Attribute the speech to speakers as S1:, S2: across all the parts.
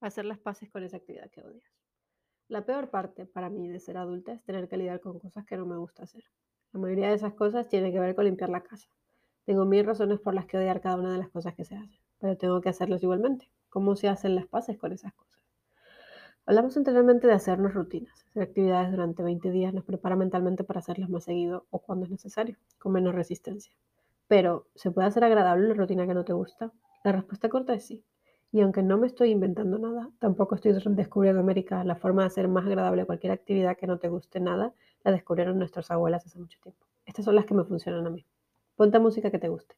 S1: hacer las paces con esa actividad que odias. La peor parte para mí de ser adulta es tener que lidiar con cosas que no me gusta hacer. La mayoría de esas cosas tiene que ver con limpiar la casa. Tengo mil razones por las que odiar cada una de las cosas que se hacen, pero tengo que hacerlas igualmente. ¿Cómo se hacen las paces con esas cosas? Hablamos anteriormente de hacernos rutinas. Hacer actividades durante 20 días nos prepara mentalmente para hacerlas más seguido o cuando es necesario, con menos resistencia. Pero, ¿se puede hacer agradable una rutina que no te gusta? La respuesta corta es sí. Y aunque no me estoy inventando nada, tampoco estoy descubriendo América. La forma de hacer más agradable cualquier actividad que no te guste nada la descubrieron nuestras abuelas hace mucho tiempo. Estas son las que me funcionan a mí. Ponte música que te guste.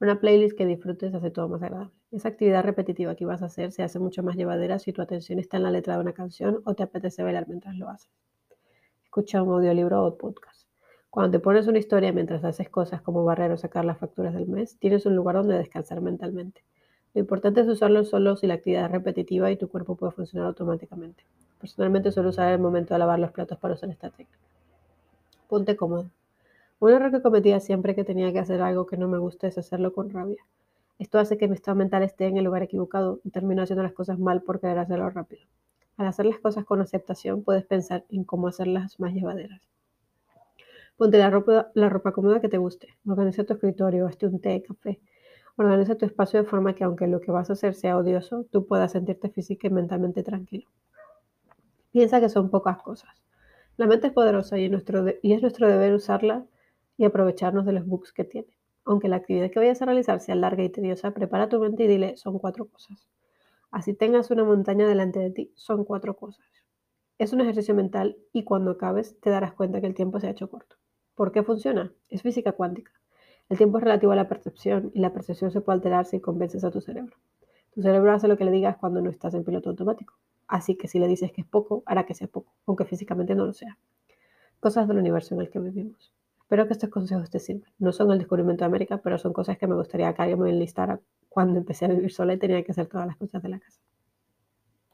S1: Una playlist que disfrutes hace todo más agradable. Esa actividad repetitiva que vas a hacer se hace mucho más llevadera si tu atención está en la letra de una canción o te apetece bailar mientras lo haces. Escucha un audiolibro o podcast. Cuando te pones una historia mientras haces cosas como barrer o sacar las facturas del mes, tienes un lugar donde descansar mentalmente. Lo importante es usarlo solo si la actividad es repetitiva y tu cuerpo puede funcionar automáticamente. Personalmente suelo usar el momento de lavar los platos para usar esta técnica. Ponte cómodo. Un error que cometía siempre que tenía que hacer algo que no me gusta es hacerlo con rabia. Esto hace que mi estado mental esté en el lugar equivocado y termino haciendo las cosas mal por querer hacerlo rápido. Al hacer las cosas con aceptación puedes pensar en cómo hacerlas más llevaderas. Ponte la ropa, la ropa cómoda que te guste. Organiza tu escritorio, hazte un té, café. Organiza tu espacio de forma que aunque lo que vas a hacer sea odioso, tú puedas sentirte física y mentalmente tranquilo. Piensa que son pocas cosas. La mente es poderosa y, y es nuestro deber usarla y aprovecharnos de los bugs que tiene. Aunque la actividad que vayas a realizar sea larga y tediosa, prepara tu mente y dile, son cuatro cosas. Así tengas una montaña delante de ti, son cuatro cosas. Es un ejercicio mental y cuando acabes te darás cuenta que el tiempo se ha hecho corto. ¿Por qué funciona? Es física cuántica. El tiempo es relativo a la percepción y la percepción se puede alterar si convences a tu cerebro. Tu cerebro hace lo que le digas cuando no estás en piloto automático. Así que si le dices que es poco, hará que sea poco, aunque físicamente no lo sea. Cosas del universo en el que vivimos. Espero que estos consejos te sirvan. No son el descubrimiento de América, pero son cosas que me gustaría que alguien me enlistara cuando empecé a vivir sola y tenía que hacer todas las cosas de la casa.